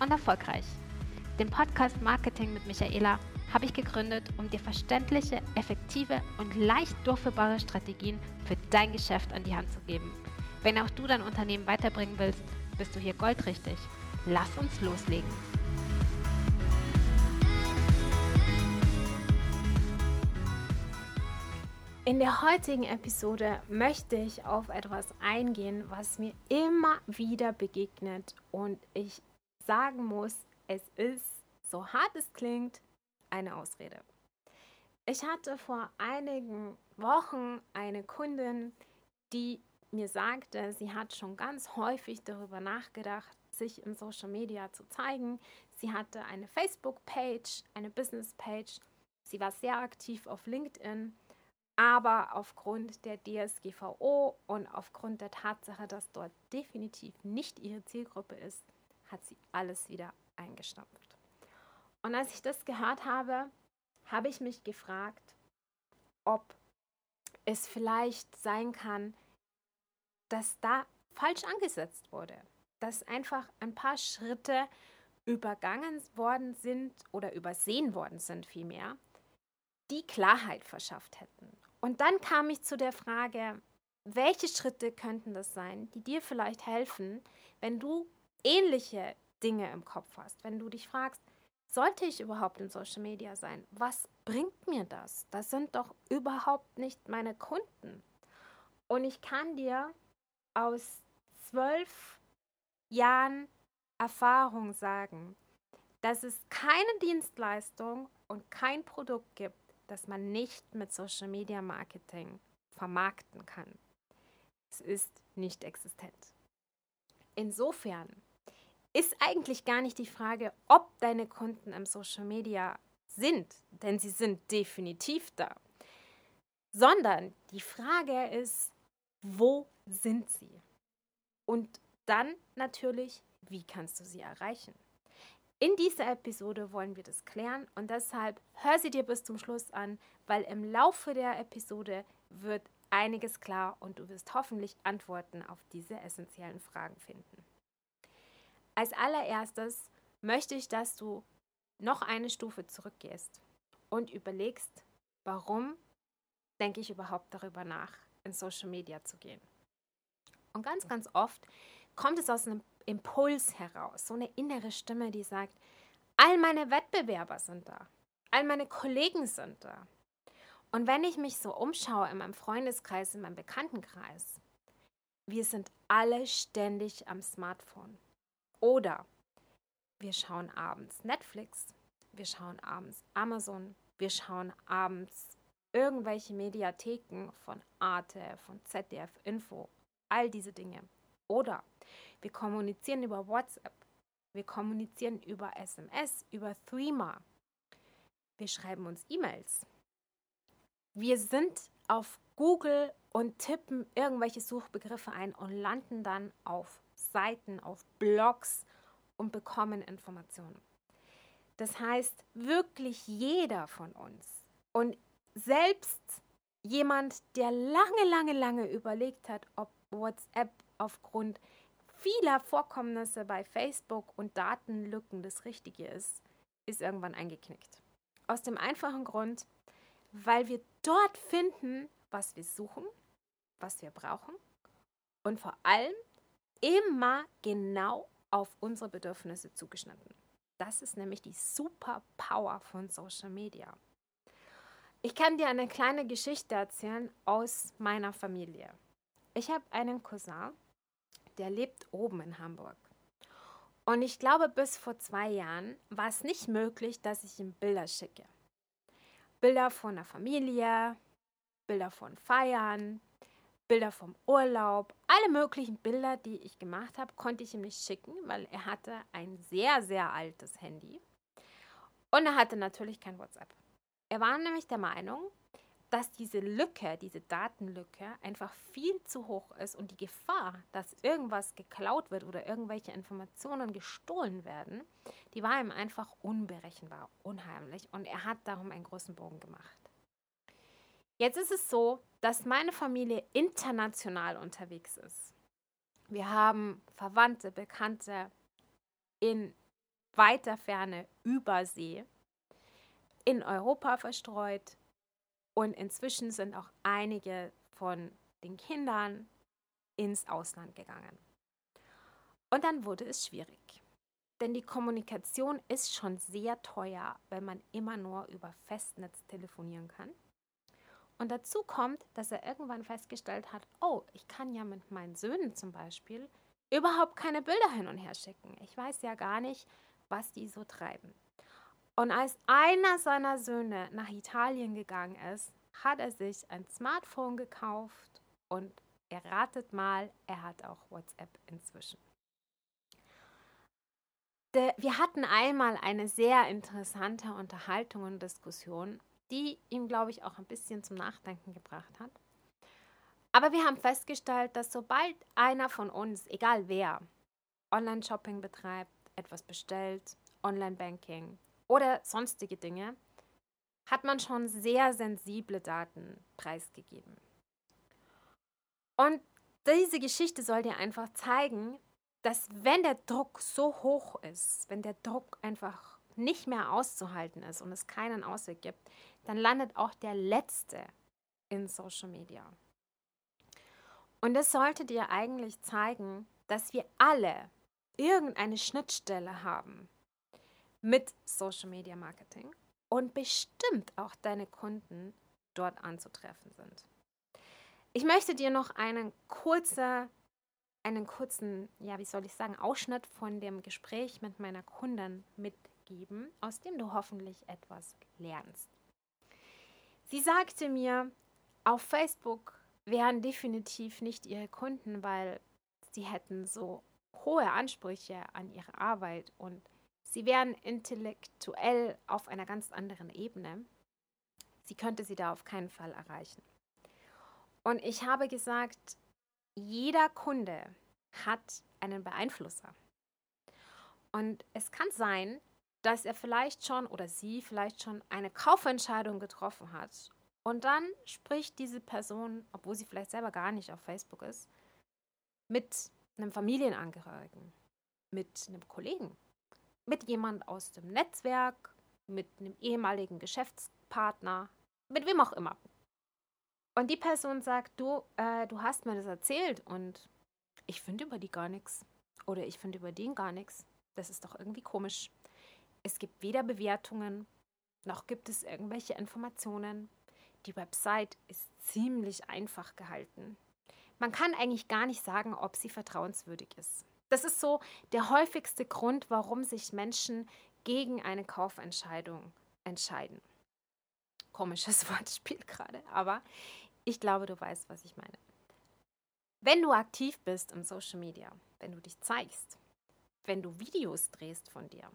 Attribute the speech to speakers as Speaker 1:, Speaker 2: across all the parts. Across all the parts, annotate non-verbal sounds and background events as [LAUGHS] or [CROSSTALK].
Speaker 1: und erfolgreich. Den Podcast Marketing mit Michaela habe ich gegründet, um dir verständliche, effektive und leicht durchführbare Strategien für dein Geschäft an die Hand zu geben. Wenn auch du dein Unternehmen weiterbringen willst, bist du hier goldrichtig. Lass uns loslegen. In der heutigen Episode möchte ich auf etwas eingehen, was mir immer wieder begegnet und ich sagen muss, es ist, so hart es klingt, eine Ausrede. Ich hatte vor einigen Wochen eine Kundin, die mir sagte, sie hat schon ganz häufig darüber nachgedacht, sich in Social Media zu zeigen. Sie hatte eine Facebook-Page, eine Business-Page. Sie war sehr aktiv auf LinkedIn aber aufgrund der DSGVO und aufgrund der Tatsache, dass dort definitiv nicht ihre Zielgruppe ist, hat sie alles wieder eingestampft. Und als ich das gehört habe, habe ich mich gefragt, ob es vielleicht sein kann, dass da falsch angesetzt wurde, dass einfach ein paar Schritte übergangen worden sind oder übersehen worden sind vielmehr, die Klarheit verschafft hätten. Und dann kam ich zu der Frage, welche Schritte könnten das sein, die dir vielleicht helfen, wenn du ähnliche Dinge im Kopf hast, wenn du dich fragst, sollte ich überhaupt in Social Media sein? Was bringt mir das? Das sind doch überhaupt nicht meine Kunden. Und ich kann dir aus zwölf Jahren Erfahrung sagen, dass es keine Dienstleistung und kein Produkt gibt, das man nicht mit Social Media Marketing vermarkten kann. Es ist nicht existent. Insofern ist eigentlich gar nicht die Frage, ob deine Kunden im Social Media sind, denn sie sind definitiv da, sondern die Frage ist, wo sind sie? Und dann natürlich, wie kannst du sie erreichen? In dieser Episode wollen wir das klären und deshalb hör sie dir bis zum Schluss an, weil im Laufe der Episode wird einiges klar und du wirst hoffentlich Antworten auf diese essentiellen Fragen finden. Als allererstes möchte ich, dass du noch eine Stufe zurückgehst und überlegst, warum denke ich überhaupt darüber nach, in Social Media zu gehen. Und ganz, ganz oft kommt es aus einem Impuls heraus, so eine innere Stimme, die sagt, all meine Wettbewerber sind da, all meine Kollegen sind da. Und wenn ich mich so umschaue in meinem Freundeskreis, in meinem Bekanntenkreis, wir sind alle ständig am Smartphone. Oder wir schauen abends Netflix, wir schauen abends Amazon, wir schauen abends irgendwelche Mediatheken von Arte, von ZDF Info, all diese Dinge. Oder wir kommunizieren über WhatsApp. Wir kommunizieren über SMS, über Threema. Wir schreiben uns E-Mails. Wir sind auf Google und tippen irgendwelche Suchbegriffe ein und landen dann auf Seiten, auf Blogs und bekommen Informationen. Das heißt, wirklich jeder von uns und selbst jemand, der lange, lange, lange überlegt hat, ob WhatsApp aufgrund vieler Vorkommnisse bei Facebook und Datenlücken das Richtige ist, ist irgendwann eingeknickt. Aus dem einfachen Grund, weil wir dort finden, was wir suchen, was wir brauchen und vor allem immer genau auf unsere Bedürfnisse zugeschnitten. Das ist nämlich die Superpower von Social Media. Ich kann dir eine kleine Geschichte erzählen aus meiner Familie. Ich habe einen Cousin, der lebt oben in Hamburg. Und ich glaube, bis vor zwei Jahren war es nicht möglich, dass ich ihm Bilder schicke. Bilder von der Familie, Bilder von Feiern, Bilder vom Urlaub, alle möglichen Bilder, die ich gemacht habe, konnte ich ihm nicht schicken, weil er hatte ein sehr, sehr altes Handy. Und er hatte natürlich kein WhatsApp. Er war nämlich der Meinung, dass diese Lücke, diese Datenlücke einfach viel zu hoch ist und die Gefahr, dass irgendwas geklaut wird oder irgendwelche Informationen gestohlen werden, die war ihm einfach unberechenbar, unheimlich und er hat darum einen großen Bogen gemacht. Jetzt ist es so, dass meine Familie international unterwegs ist. Wir haben Verwandte, Bekannte in weiter Ferne über See, in Europa verstreut, und inzwischen sind auch einige von den Kindern ins Ausland gegangen. Und dann wurde es schwierig. Denn die Kommunikation ist schon sehr teuer, wenn man immer nur über Festnetz telefonieren kann. Und dazu kommt, dass er irgendwann festgestellt hat, oh, ich kann ja mit meinen Söhnen zum Beispiel überhaupt keine Bilder hin und her schicken. Ich weiß ja gar nicht, was die so treiben. Und als einer seiner Söhne nach Italien gegangen ist, hat er sich ein Smartphone gekauft und er ratet mal, er hat auch WhatsApp inzwischen. Wir hatten einmal eine sehr interessante Unterhaltung und Diskussion, die ihm, glaube ich, auch ein bisschen zum Nachdenken gebracht hat. Aber wir haben festgestellt, dass sobald einer von uns, egal wer, Online-Shopping betreibt, etwas bestellt, Online-Banking, oder sonstige Dinge, hat man schon sehr sensible Daten preisgegeben. Und diese Geschichte soll dir einfach zeigen, dass wenn der Druck so hoch ist, wenn der Druck einfach nicht mehr auszuhalten ist und es keinen Ausweg gibt, dann landet auch der Letzte in Social Media. Und das sollte dir eigentlich zeigen, dass wir alle irgendeine Schnittstelle haben mit Social Media Marketing und bestimmt auch deine Kunden dort anzutreffen sind. Ich möchte dir noch einen, kurzer, einen kurzen, ja, wie soll ich sagen, Ausschnitt von dem Gespräch mit meiner Kundin mitgeben, aus dem du hoffentlich etwas lernst. Sie sagte mir, auf Facebook wären definitiv nicht ihre Kunden, weil sie hätten so hohe Ansprüche an ihre Arbeit und Sie wären intellektuell auf einer ganz anderen Ebene. Sie könnte sie da auf keinen Fall erreichen. Und ich habe gesagt, jeder Kunde hat einen Beeinflusser. Und es kann sein, dass er vielleicht schon oder sie vielleicht schon eine Kaufentscheidung getroffen hat. Und dann spricht diese Person, obwohl sie vielleicht selber gar nicht auf Facebook ist, mit einem Familienangehörigen, mit einem Kollegen, mit jemand aus dem Netzwerk, mit einem ehemaligen Geschäftspartner, mit wem auch immer. Und die Person sagt, du, äh, du hast mir das erzählt und ich finde über die gar nichts. Oder ich finde über den gar nichts. Das ist doch irgendwie komisch. Es gibt weder Bewertungen, noch gibt es irgendwelche Informationen. Die Website ist ziemlich einfach gehalten. Man kann eigentlich gar nicht sagen, ob sie vertrauenswürdig ist. Das ist so der häufigste Grund, warum sich Menschen gegen eine Kaufentscheidung entscheiden. Komisches [LAUGHS] Wortspiel gerade, aber ich glaube, du weißt, was ich meine. Wenn du aktiv bist im Social Media, wenn du dich zeigst, wenn du Videos drehst von dir,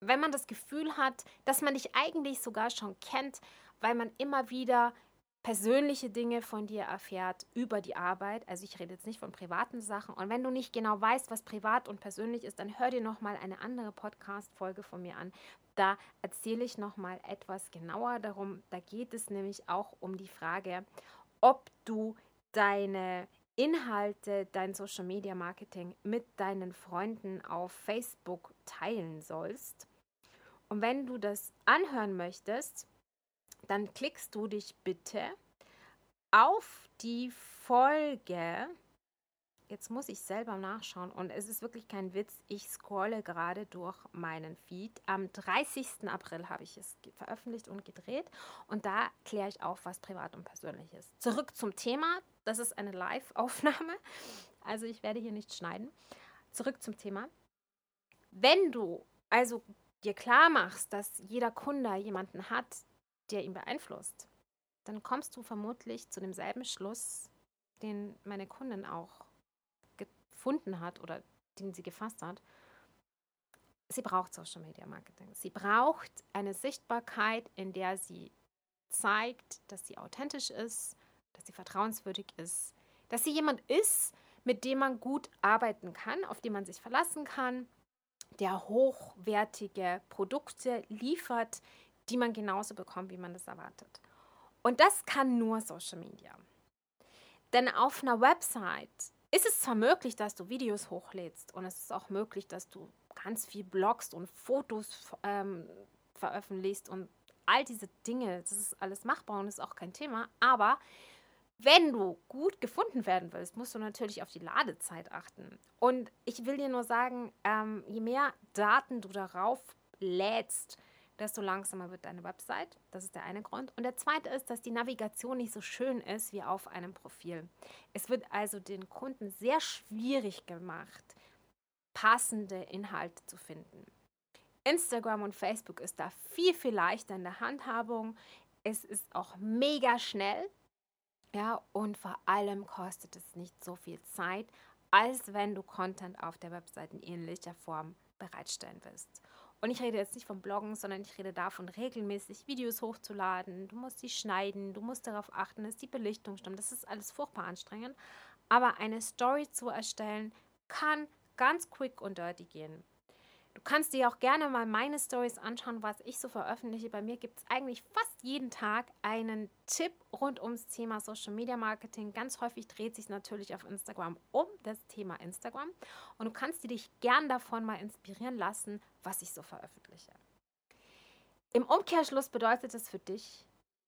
Speaker 1: wenn man das Gefühl hat, dass man dich eigentlich sogar schon kennt, weil man immer wieder persönliche Dinge von dir erfährt über die Arbeit. Also ich rede jetzt nicht von privaten Sachen. Und wenn du nicht genau weißt, was privat und persönlich ist, dann hör dir noch mal eine andere Podcast-Folge von mir an. Da erzähle ich noch mal etwas genauer darum. Da geht es nämlich auch um die Frage, ob du deine Inhalte, dein Social Media Marketing mit deinen Freunden auf Facebook teilen sollst. Und wenn du das anhören möchtest, dann klickst du dich bitte auf die Folge. Jetzt muss ich selber nachschauen und es ist wirklich kein Witz. Ich scrolle gerade durch meinen Feed. Am 30. April habe ich es veröffentlicht und gedreht und da kläre ich auf, was privat und persönlich ist. Zurück zum Thema. Das ist eine Live-Aufnahme. Also ich werde hier nicht schneiden. Zurück zum Thema. Wenn du also dir klar machst, dass jeder Kunde jemanden hat, der ihn beeinflusst, dann kommst du vermutlich zu demselben Schluss den meine Kundin auch gefunden hat oder den sie gefasst hat. Sie braucht Social Media Marketing. Sie braucht eine Sichtbarkeit, in der sie zeigt, dass sie authentisch ist, dass sie vertrauenswürdig ist, dass sie jemand ist, mit dem man gut arbeiten kann, auf den man sich verlassen kann, der hochwertige Produkte liefert, die man genauso bekommt, wie man das erwartet. Und das kann nur Social Media. Denn auf einer Website ist es zwar möglich, dass du Videos hochlädst und es ist auch möglich, dass du ganz viel Blogs und Fotos ähm, veröffentlichst und all diese Dinge, das ist alles machbar und ist auch kein Thema, aber wenn du gut gefunden werden willst, musst du natürlich auf die Ladezeit achten. Und ich will dir nur sagen, ähm, je mehr Daten du darauf lädst, desto langsamer wird deine Website. Das ist der eine Grund. Und der zweite ist, dass die Navigation nicht so schön ist wie auf einem Profil. Es wird also den Kunden sehr schwierig gemacht, passende Inhalte zu finden. Instagram und Facebook ist da viel, viel leichter in der Handhabung. Es ist auch mega schnell. Ja, und vor allem kostet es nicht so viel Zeit, als wenn du Content auf der Website in ähnlicher Form bereitstellen willst. Und ich rede jetzt nicht vom Bloggen, sondern ich rede davon, regelmäßig Videos hochzuladen. Du musst sie schneiden, du musst darauf achten, dass die Belichtung stimmt. Das ist alles furchtbar anstrengend. Aber eine Story zu erstellen kann ganz quick und dirty gehen. Du kannst dir auch gerne mal meine Stories anschauen, was ich so veröffentliche. Bei mir gibt es eigentlich fast jeden Tag einen Tipp rund ums Thema Social Media Marketing. Ganz häufig dreht sich natürlich auf Instagram um das Thema Instagram. Und du kannst dir dich gern davon mal inspirieren lassen, was ich so veröffentliche. Im Umkehrschluss bedeutet es für dich,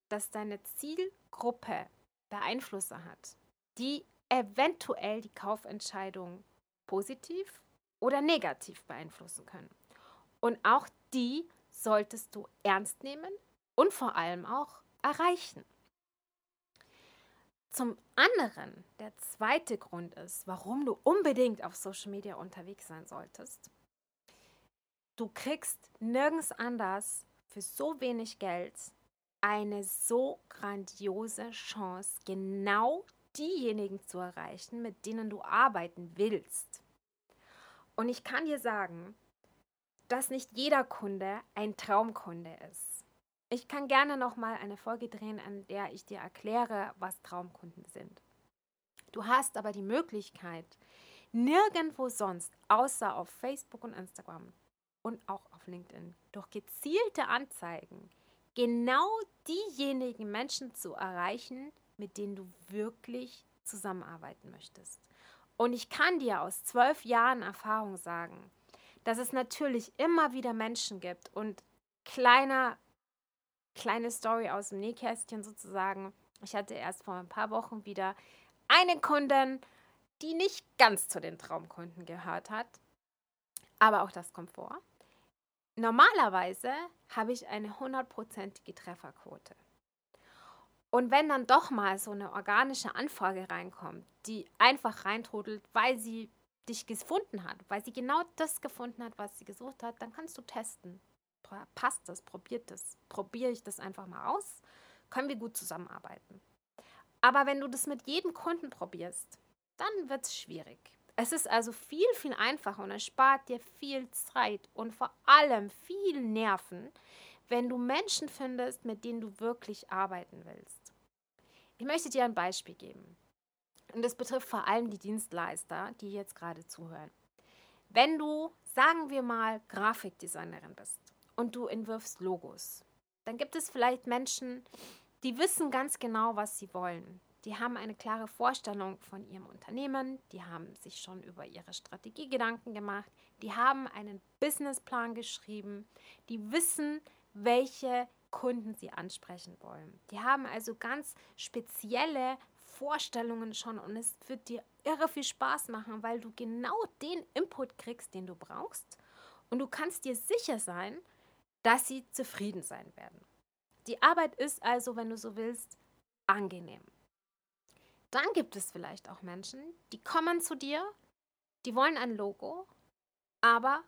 Speaker 1: dass deine Zielgruppe Beeinflusser hat, die eventuell die Kaufentscheidung positiv oder negativ beeinflussen können. Und auch die solltest du ernst nehmen und vor allem auch erreichen. Zum anderen, der zweite Grund ist, warum du unbedingt auf Social Media unterwegs sein solltest. Du kriegst nirgends anders für so wenig Geld eine so grandiose Chance, genau diejenigen zu erreichen, mit denen du arbeiten willst. Und ich kann dir sagen, dass nicht jeder Kunde ein Traumkunde ist. Ich kann gerne noch mal eine Folge drehen, an der ich dir erkläre, was Traumkunden sind. Du hast aber die Möglichkeit, nirgendwo sonst, außer auf Facebook und Instagram und auch auf LinkedIn, durch gezielte Anzeigen genau diejenigen Menschen zu erreichen, mit denen du wirklich zusammenarbeiten möchtest. Und ich kann dir aus zwölf Jahren Erfahrung sagen, dass es natürlich immer wieder Menschen gibt und kleiner, kleine Story aus dem Nähkästchen sozusagen. Ich hatte erst vor ein paar Wochen wieder eine Kundin, die nicht ganz zu den Traumkunden gehört hat. Aber auch das kommt vor. Normalerweise habe ich eine hundertprozentige Trefferquote. Und wenn dann doch mal so eine organische Anfrage reinkommt, die einfach reintrudelt, weil sie dich gefunden hat, weil sie genau das gefunden hat, was sie gesucht hat, dann kannst du testen. Passt das? Probiert das? Probiere ich das einfach mal aus? Können wir gut zusammenarbeiten? Aber wenn du das mit jedem Kunden probierst, dann wird es schwierig. Es ist also viel, viel einfacher und es spart dir viel Zeit und vor allem viel Nerven, wenn du Menschen findest, mit denen du wirklich arbeiten willst. Ich möchte dir ein Beispiel geben. Und das betrifft vor allem die Dienstleister, die jetzt gerade zuhören. Wenn du, sagen wir mal, Grafikdesignerin bist und du entwirfst Logos, dann gibt es vielleicht Menschen, die wissen ganz genau, was sie wollen. Die haben eine klare Vorstellung von ihrem Unternehmen, die haben sich schon über ihre Strategie Gedanken gemacht, die haben einen Businessplan geschrieben, die wissen, welche Kunden sie ansprechen wollen. Die haben also ganz spezielle Vorstellungen schon und es wird dir irre viel Spaß machen, weil du genau den Input kriegst, den du brauchst und du kannst dir sicher sein, dass sie zufrieden sein werden. Die Arbeit ist also, wenn du so willst, angenehm. Dann gibt es vielleicht auch Menschen, die kommen zu dir, die wollen ein Logo, aber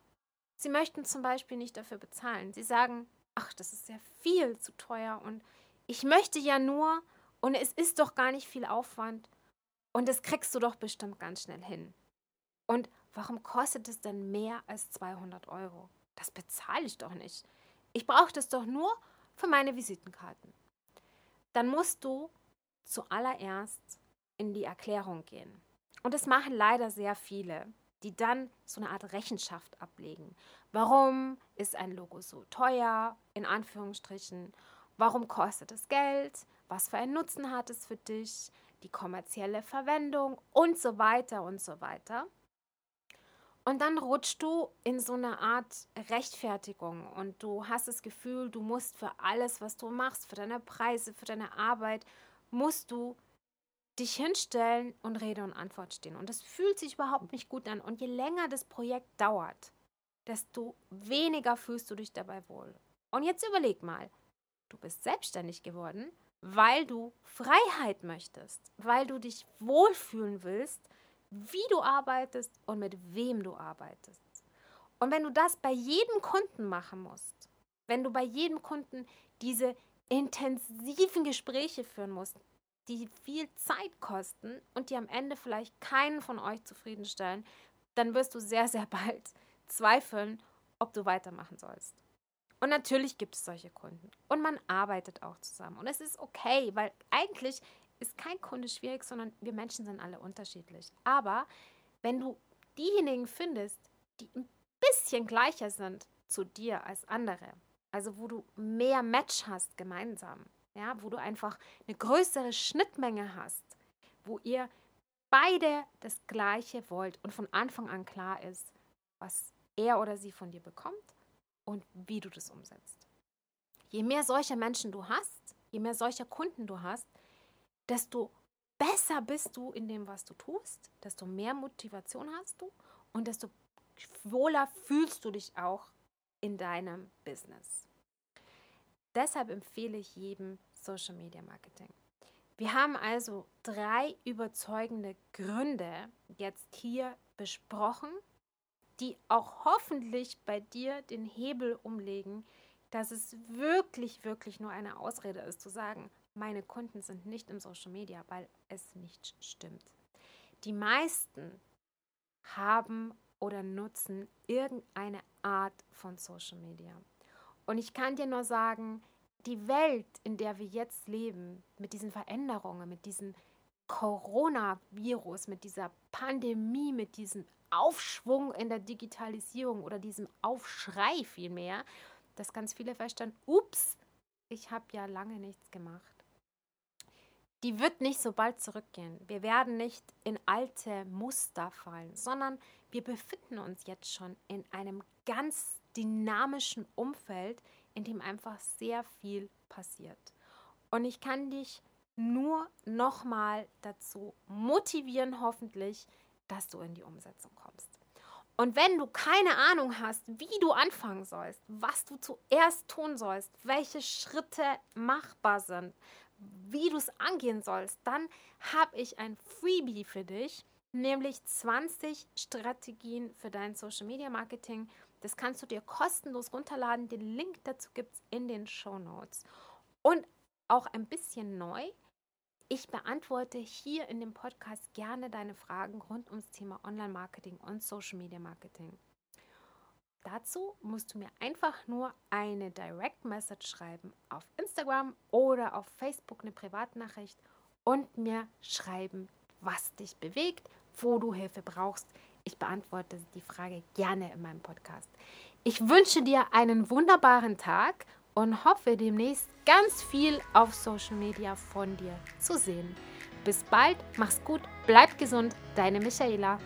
Speaker 1: sie möchten zum Beispiel nicht dafür bezahlen. Sie sagen, ach, das ist ja viel zu teuer und ich möchte ja nur und es ist doch gar nicht viel Aufwand. Und das kriegst du doch bestimmt ganz schnell hin. Und warum kostet es denn mehr als 200 Euro? Das bezahle ich doch nicht. Ich brauche das doch nur für meine Visitenkarten. Dann musst du zuallererst in die Erklärung gehen. Und das machen leider sehr viele, die dann so eine Art Rechenschaft ablegen. Warum ist ein Logo so teuer, in Anführungsstrichen? Warum kostet es Geld? Was für einen Nutzen hat es für dich? Die kommerzielle Verwendung und so weiter und so weiter. Und dann rutschst du in so eine Art Rechtfertigung und du hast das Gefühl, du musst für alles, was du machst, für deine Preise, für deine Arbeit, musst du dich hinstellen und Rede und Antwort stehen. Und das fühlt sich überhaupt nicht gut an. Und je länger das Projekt dauert, desto weniger fühlst du dich dabei wohl. Und jetzt überleg mal, du bist selbstständig geworden, weil du Freiheit möchtest, weil du dich wohlfühlen willst, wie du arbeitest und mit wem du arbeitest. Und wenn du das bei jedem Kunden machen musst, wenn du bei jedem Kunden diese intensiven Gespräche führen musst, die viel Zeit kosten und die am Ende vielleicht keinen von euch zufriedenstellen, dann wirst du sehr, sehr bald [LAUGHS] zweifeln, ob du weitermachen sollst. Und natürlich gibt es solche Kunden. Und man arbeitet auch zusammen. Und es ist okay, weil eigentlich ist kein Kunde schwierig, sondern wir Menschen sind alle unterschiedlich. Aber wenn du diejenigen findest, die ein bisschen gleicher sind zu dir als andere, also wo du mehr Match hast gemeinsam, ja, wo du einfach eine größere Schnittmenge hast, wo ihr beide das Gleiche wollt und von Anfang an klar ist, was er oder sie von dir bekommt und wie du das umsetzt. Je mehr solcher Menschen du hast, je mehr solcher Kunden du hast, desto besser bist du in dem, was du tust, desto mehr Motivation hast du und desto wohler fühlst du dich auch in deinem Business. Deshalb empfehle ich jedem Social Media Marketing. Wir haben also drei überzeugende Gründe jetzt hier besprochen, die auch hoffentlich bei dir den Hebel umlegen, dass es wirklich, wirklich nur eine Ausrede ist zu sagen, meine Kunden sind nicht im Social Media, weil es nicht stimmt. Die meisten haben oder nutzen irgendeine Art von Social Media. Und ich kann dir nur sagen, die Welt, in der wir jetzt leben, mit diesen Veränderungen, mit diesem Coronavirus, mit dieser Pandemie, mit diesem Aufschwung in der Digitalisierung oder diesem Aufschrei vielmehr, dass ganz viele feststellen, ups, ich habe ja lange nichts gemacht. Die wird nicht so bald zurückgehen. Wir werden nicht in alte Muster fallen, sondern wir befinden uns jetzt schon in einem ganz dynamischen Umfeld, in dem einfach sehr viel passiert. Und ich kann dich nur nochmal dazu motivieren, hoffentlich, dass du in die Umsetzung kommst. Und wenn du keine Ahnung hast, wie du anfangen sollst, was du zuerst tun sollst, welche Schritte machbar sind, wie du es angehen sollst, dann habe ich ein Freebie für dich, nämlich 20 Strategien für dein Social Media Marketing. Das kannst du dir kostenlos runterladen. Den Link dazu gibt es in den Show Notes. Und auch ein bisschen neu. Ich beantworte hier in dem Podcast gerne deine Fragen rund ums Thema Online-Marketing und Social Media Marketing. Dazu musst du mir einfach nur eine Direct Message schreiben auf Instagram oder auf Facebook eine Privatnachricht und mir schreiben, was dich bewegt, wo du Hilfe brauchst. Ich beantworte die Frage gerne in meinem Podcast. Ich wünsche dir einen wunderbaren Tag und hoffe demnächst ganz viel auf Social Media von dir zu sehen. Bis bald, mach's gut, bleib gesund, deine Michaela.